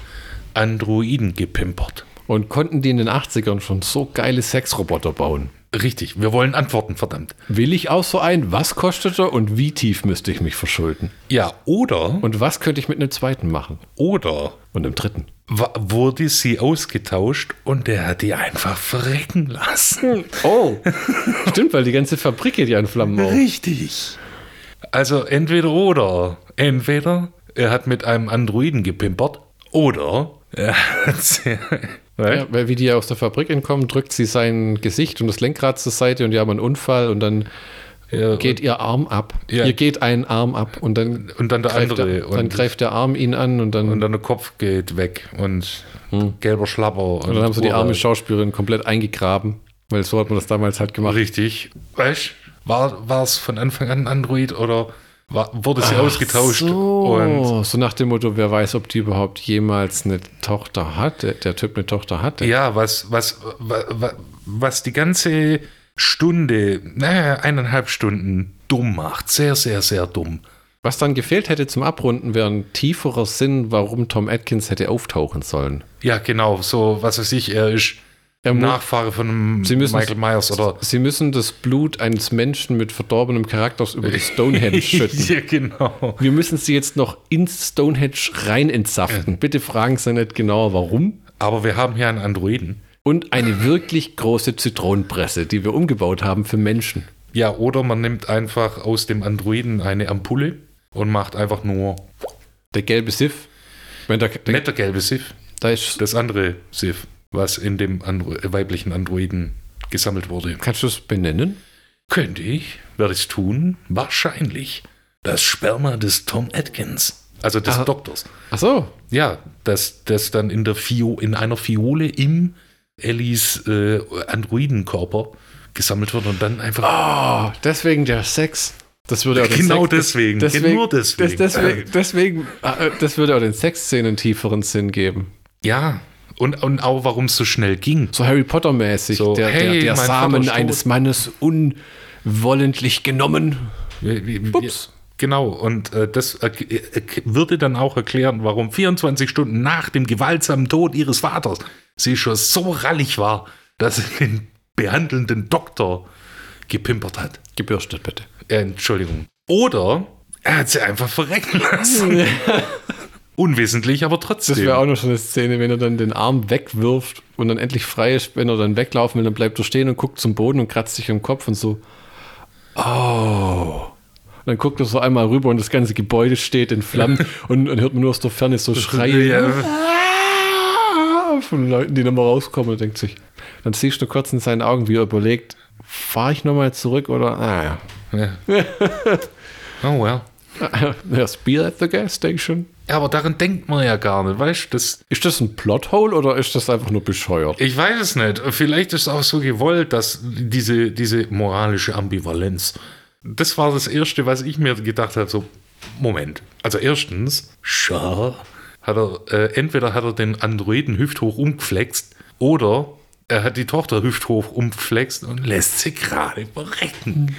Androiden gepimpert. Und konnten die in den 80ern schon so geile Sexroboter bauen? Richtig, wir wollen Antworten, verdammt. Will ich auch so ein? Was kostet er und wie tief müsste ich mich verschulden? Ja, oder, Und was könnte ich mit einem zweiten machen? oder Und einem dritten? wurde sie ausgetauscht und der hat die einfach verrecken lassen. Oh, stimmt, weil die ganze Fabrik geht ja in Flammen auf. Richtig. Also entweder oder. Entweder er hat mit einem Androiden gepimpert oder er hat sie, Ja, weil wie die aus der Fabrik entkommen, drückt sie sein Gesicht und das Lenkrad zur Seite und die haben einen Unfall und dann Ja, geht ihr Arm ab. Ja. Ihr geht ein Arm ab und dann, und dann der greift, andere der, dann greift der Arm ihn an und dann, und dann der Kopf geht weg und gelber Schlapper. Und, und dann haben sie die arme Schauspielerin komplett eingegraben. Weil so hat man das damals halt gemacht. Richtig. Weißt war, war es von Anfang an ein Android oder war, wurde sie ausgetauscht? So, Und so nach dem Motto, wer weiß, ob die überhaupt jemals eine Tochter hat, der, der Typ eine Tochter hatte. ja, was, was, was, was die ganze Stunde, naja, eineinhalb Stunden dumm macht. Sehr, sehr, sehr dumm. Was dann gefehlt hätte zum Abrunden, wäre ein tieferer Sinn, warum Tom Atkins hätte auftauchen sollen. Ja, genau, so, was weiß ich, er ist Er Nachfahre von einem Michael Myers oder. Sie müssen das Blut eines Menschen mit verdorbenem Charakter über die Stonehenge schütten. ja, genau. Wir müssen sie jetzt noch ins Stonehenge rein entsaften. Bitte fragen Sie nicht genauer, warum. Aber wir haben hier einen Androiden. Und eine wirklich große Zitronenpresse, die wir umgebaut haben für Menschen. Ja, oder man nimmt einfach aus dem Androiden eine Ampulle und macht einfach nur Der gelbe Siff. Nicht der gelbe Sif, da ist, das andere Sif, was in dem Andro äh, weiblichen Androiden gesammelt wurde. kannst du es benennen? Könnte ich, werde ich es tun? Wahrscheinlich. Das Sperma des Tom Atkins. Also des Ah. Doktors. Ach so. Ja, das, das dann in, der Fio, in einer Fiole im Ellies äh, Androidenkörper gesammelt wird und dann einfach. Oh, deswegen der Sex. Das würde auch Genau Sex, deswegen, Deswegen, nur deswegen. Das, deswegen, deswegen äh, das würde auch den Sexszenen tieferen Sinn geben. Ja, und, und auch warum es so schnell ging. So Harry Potter-mäßig. So, der hey, der, der Samen eines. Mannes unwollentlich genommen. Ups. Genau, und äh, das äh, würde dann auch erklären, warum 24 Stunden nach dem gewaltsamen Tod ihres Vaters sie schon so rallig war, dass sie den behandelnden Doktor gepimpert hat. Gebürstet bitte. Äh, Entschuldigung. Oder er hat sie einfach verrecken lassen. Unwissentlich, aber Das trotzdem. wäre auch noch so eine Szene, wenn er dann den Arm wegwirft und dann endlich frei ist, wenn er dann weglaufen will, dann bleibt er stehen und guckt zum Boden und kratzt sich im Kopf und so. Oh. Und dann guckt er so einmal rüber und das ganze Gebäude steht in Flammen und dann hört man nur aus der Ferne so Schreie. Ja. Von Leuten, die nochmal rauskommen und denkt sich, dann siehst du kurz in seinen Augen, wie er überlegt, fahre ich nochmal zurück oder, ah ja. Ja. Oh well. There's beer at the gas station. Ja, aber daran denkt man ja gar nicht, weißt du? Das, Ist das ein Plothole oder ist das einfach nur bescheuert? ich weiß es nicht. Vielleicht ist es auch so gewollt, dass diese, diese moralische Ambivalenz. Das war das Erste, was ich mir gedacht habe: so, Moment. Also, erstens, schau, hat er, äh, entweder hat er den Androiden hüfthoch umgeflext oder er hat die Tochter hüfthoch umgeflext und lässt sie gerade verrecken.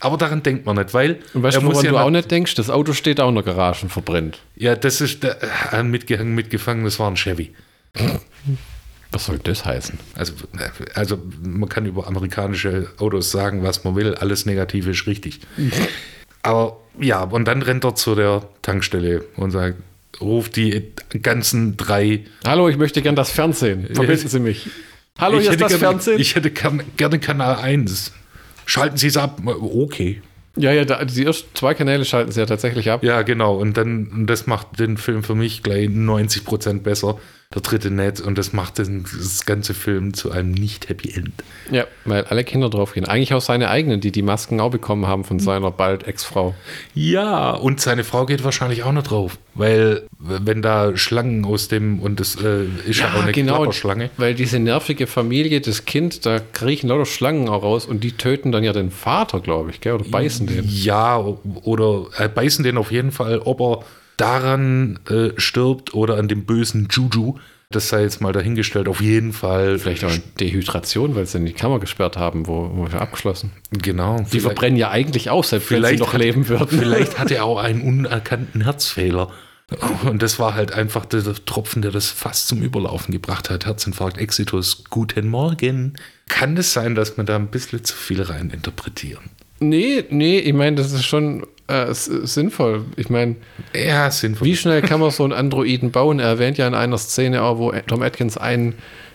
Aber daran denkt man nicht, weil Und weißt er du, woran ja du auch nicht denkst? Das Auto steht auch in der Garage und verbrennt. Ja, das ist äh, mitgehangen, mitgefangen, das war ein Chevy. Was soll das heißen? Also, also man kann über amerikanische Autos sagen, was man will, alles Negative ist richtig. Aber ja, und dann rennt er zu der Tankstelle und sagt, ruft die ganzen drei. Hallo, ich möchte gern das Fernsehen. Verbinden Sie mich. Hallo, ich hier ist das gerne, Fernsehen. Ich hätte gern- gerne Kanal 1. Schalten Sie es ab. Okay. ja, ja, da, die ersten zwei Kanäle schalten sie ja tatsächlich ab. Ja, genau. Und dann, das macht den Film für mich gleich 90 Prozent besser. Der dritte nett. Und das macht den, das ganze Film zu einem nicht-Happy End. Ja, weil alle Kinder draufgehen. Eigentlich auch seine eigenen, die die Masken auch bekommen haben von seiner bald Ex-Frau. Ja, und seine Frau geht wahrscheinlich auch nicht drauf. Weil, wenn da Schlangen aus dem, und das äh, ist ja, auch eine Klapperschlange. Weil diese nervige Familie, das Kind, da kriechen lauter Schlangen auch raus und die töten dann ja den Vater, glaube ich, gell? oder beißen den. Ja, oder äh, beißen den auf jeden Fall, ob er daran äh, stirbt oder an dem bösen Juju. Das sei jetzt mal dahingestellt. Auf jeden Fall. Vielleicht auch Dehydration, weil sie in die Kammer gesperrt haben, wo, wo wir abgeschlossen. Genau. Die verbrennen ja eigentlich auch, selbst wenn sie vielleicht noch hat, leben würden. Vielleicht hat er auch einen unerkannten Herzfehler. Und das war halt einfach der, Tropfen, der das fast zum Überlaufen gebracht hat. Herzinfarkt, Exitus, guten Morgen. Kann es sein, dass wir da ein bisschen zu viel rein interpretieren? Nee, nee, ich meine, das ist schon äh, sinnvoll. Ich meine, Ja, sinnvoll. wie schnell kann man so einen Androiden bauen? Er erwähnt ja in einer Szene auch, wo Tom Atkins einen,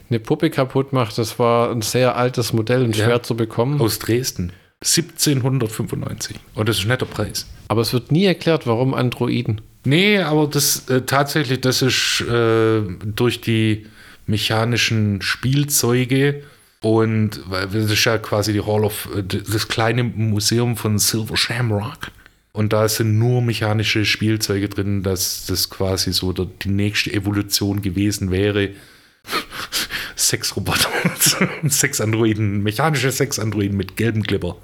eine Puppe kaputt macht. Das war ein sehr altes Modell und Ja. schwer zu bekommen. Aus Dresden. 1795. Und das ist ein netter Preis. Aber es wird nie erklärt, warum Androiden. Nee, aber das äh, tatsächlich, das ist äh, durch die mechanischen Spielzeuge und weil das ist ja quasi die Hall of äh, das kleine Museum von Silver Shamrock. Und da sind nur mechanische Spielzeuge drin, dass das quasi so der, die nächste Evolution gewesen wäre. Sexroboter, Sexandroiden, mechanische Sexandroiden mit gelbem Glibber.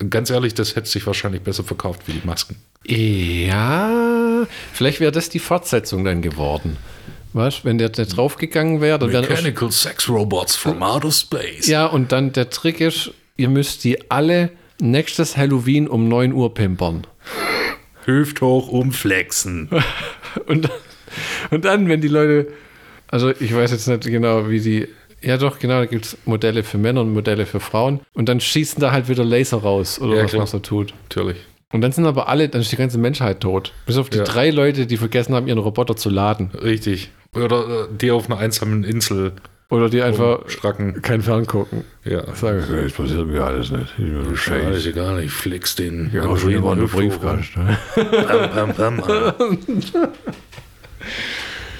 Und ganz ehrlich, das hätte sich wahrscheinlich besser verkauft wie die Masken. Ja, vielleicht wäre das die Fortsetzung dann geworden. Weißt wenn der, der draufgegangen wäre, dann wären Mechanical Sex Robots from Outer Space. Ja, und dann der Trick ist, ihr müsst die alle nächstes Halloween um 9 Uhr pimpern. Hüfthoch umflexen. Und, und dann, wenn die Leute, also ich weiß jetzt nicht genau, wie die, ja doch, genau, da gibt es Modelle für Männer und Modelle für Frauen. Und dann schießen da halt wieder Laser raus oder Ja, was klar. man so tut. Natürlich. Und dann sind aber alle, dann ist die ganze Menschheit tot. Bis auf die Ja. drei Leute, die vergessen haben, ihren Roboter zu laden. Richtig. Oder äh, die auf einer einsamen Insel Oder die einfach stracken. kein Ferngucken. Ja. Sagen, das passiert mir alles nicht. Ich bin Alles egal, ich flex den. Ja, Androiden schon immer eine um. Briefkasten. Pam, pam, pam.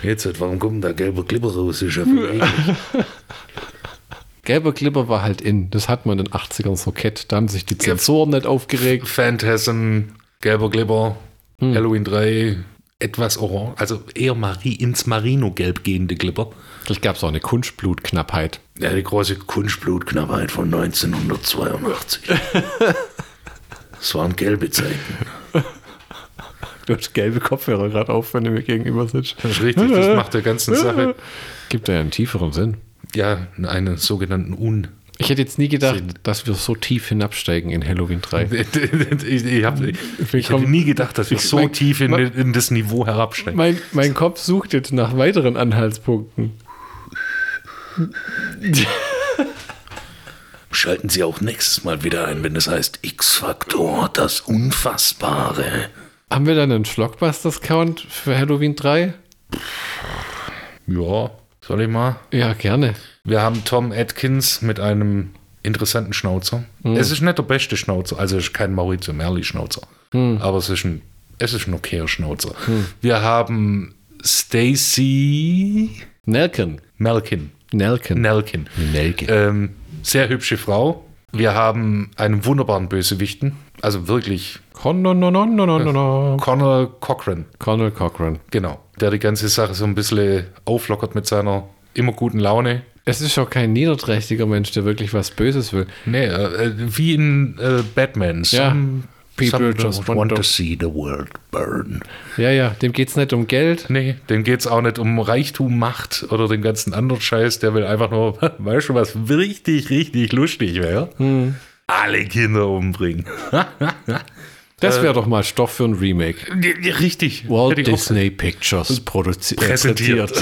Jetzt, warum kommt da gelber Glibber raus? Ist ja. Gelber Glibber war halt in. Das hat man in den 80ern so kett. Da haben sich die Zensoren nicht aufgeregt. Phantasm, gelber Glibber, Hm. Halloween 3, etwas orange, also eher Mari ins Marino-Gelb gehende Glibber. Vielleicht gab es auch eine Kunstblutknappheit. Ja, die große Kunstblutknappheit von 1982. Es waren gelbe Zeiten. Du hast gelbe Kopfhörer gerade auf, wenn du mir gegenüber sitzt. Das ist richtig, das macht der ganzen Sache Gibt ja einen tieferen Sinn. ja einen sogenannten Un. Ich hätte jetzt nie gedacht, Sinn. dass wir so tief hinabsteigen in Halloween 3. ich ich habe ich hätte nie gedacht, dass wir so Mein- tief in, in das Niveau herabsteigen. Mein, mein Kopf sucht jetzt nach weiteren Anhaltspunkten. Schalten Sie auch nächstes Mal wieder ein, wenn es heißt X-Faktor, das Unfassbare. Haben wir dann einen Schlockbusters-Count für Halloween 3? Ja, soll ich mal? Ja, gerne. Wir haben Tom Atkins mit einem interessanten Schnauzer. Es ist nicht der beste Schnauzer, also es ist kein Maurizio Merli Schnauzer, aber es ist ein, es ist ein okayer Schnauzer. Wir haben Stacy Nelken. Melkin. Nelken. Nelkin. Nelken. Ähm, sehr hübsche Frau. Wir haben einen wunderbaren Bösewichten. Also wirklich Connor, no, no, no, no, no, no. Conor Cochran. Conor Cochran. Genau. Der die ganze Sache so ein bisschen auflockert mit seiner immer guten Laune. Es ist auch kein niederträchtiger Mensch, der wirklich was Böses will. Nee, äh, wie in äh, Batman. Ja. Some People some just want want to see the world burn. Ja, ja, dem geht es nicht um Geld. Nee, dem geht es auch nicht um Reichtum, Macht oder den ganzen anderen Scheiß. Der will einfach nur, weißt du, was richtig, richtig lustig wäre? Hm. Alle Kinder umbringen. Das wäre doch mal Stoff für ein Remake. richtig. Walt Disney Pictures produzi- äh, präsentiert.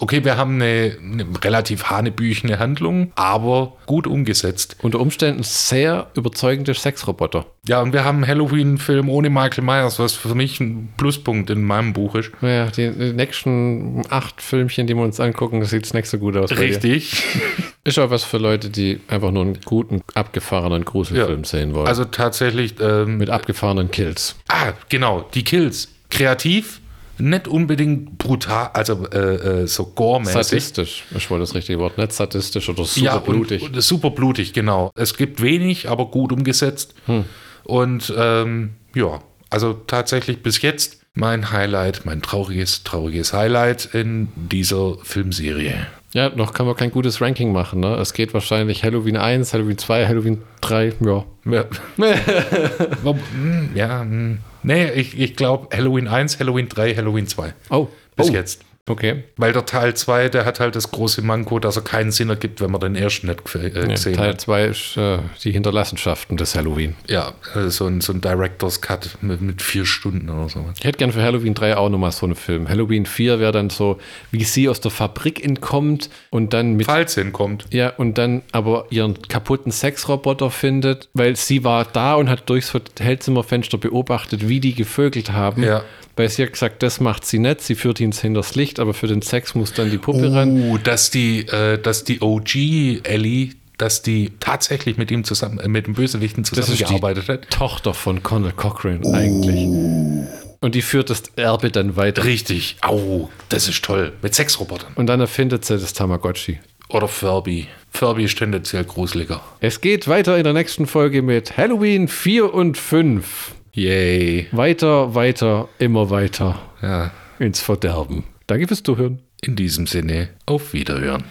Okay, wir haben eine, eine relativ hanebüchene Handlung, aber gut umgesetzt. Unter Umständen sehr überzeugende Sexroboter. Ja, und wir haben einen Halloween-Film ohne Michael Myers, was für mich ein Pluspunkt in meinem Buch ist. Naja, die, die nächsten acht Filmchen, die wir uns angucken, sieht nicht so gut aus. Richtig. Ist auch was für Leute, die einfach nur einen guten, abgefahrenen Gruselfilm Ja. sehen wollen. Also tatsächlich, ähm, mit abgefahrenen Kills. ah, genau, die Kills. Kreativ, nicht unbedingt brutal, also äh, äh, so gore-mäßig. Sadistisch ist wohl das richtige Wort. Nicht sadistisch oder super ja, blutig. Und, und super blutig, genau. Es gibt wenig, aber gut umgesetzt. Hm. Und ähm, ja, also tatsächlich bis jetzt mein Highlight, mein trauriges, trauriges Highlight in dieser Filmserie. Ja, noch kann man kein gutes Ranking machen. Ne? Es geht wahrscheinlich Halloween 1, Halloween 2, Halloween 3. Ja. Ja, hm, ja hm. nee, ich, ich glaube Halloween 1, Halloween 3, Halloween 2. Oh, Bis oh. jetzt. Okay. Weil der Teil 2, der hat halt das große Manko, dass er keinen Sinn ergibt, wenn man den ersten nicht äh, Ja, gesehen Teil hat. 2 ist äh, die Hinterlassenschaften des Halloween. Ja, äh, so ein, so ein Director's Cut mit, mit vier Stunden oder so. Ich hätte gern für Halloween 3 auch nochmal so einen Film. Halloween 4 wäre dann so, wie sie aus der Fabrik entkommt und dann mit Falls hinkommt. Ja, und dann aber ihren kaputten Sexroboter findet, weil sie war da und hat durchs Hotelzimmerfenster beobachtet, wie die gevögelt haben. Ja. Weil sie hat gesagt, das macht sie nicht, sie führt ihn hinters Licht, aber für den Sex muss dann die Puppe ran. Uh, dass die, äh, dass die OG Ellie, dass die tatsächlich mit ihm zusammen, äh, mit dem Bösewichten zusammengearbeitet hat. Tochter von Conor Cochran eigentlich. Und die führt das Erbe dann weiter. Richtig. Au, das ist toll. Mit Sexrobotern. Und dann erfindet sie das Tamagotchi. Oder Furby. Furby ist tendenziell gruseliger. Es geht weiter in der nächsten Folge mit Halloween 4 und 5. Yay. Weiter, weiter, immer weiter Ja. ins Verderben. Danke fürs Zuhören. In diesem Sinne, auf Wiederhören.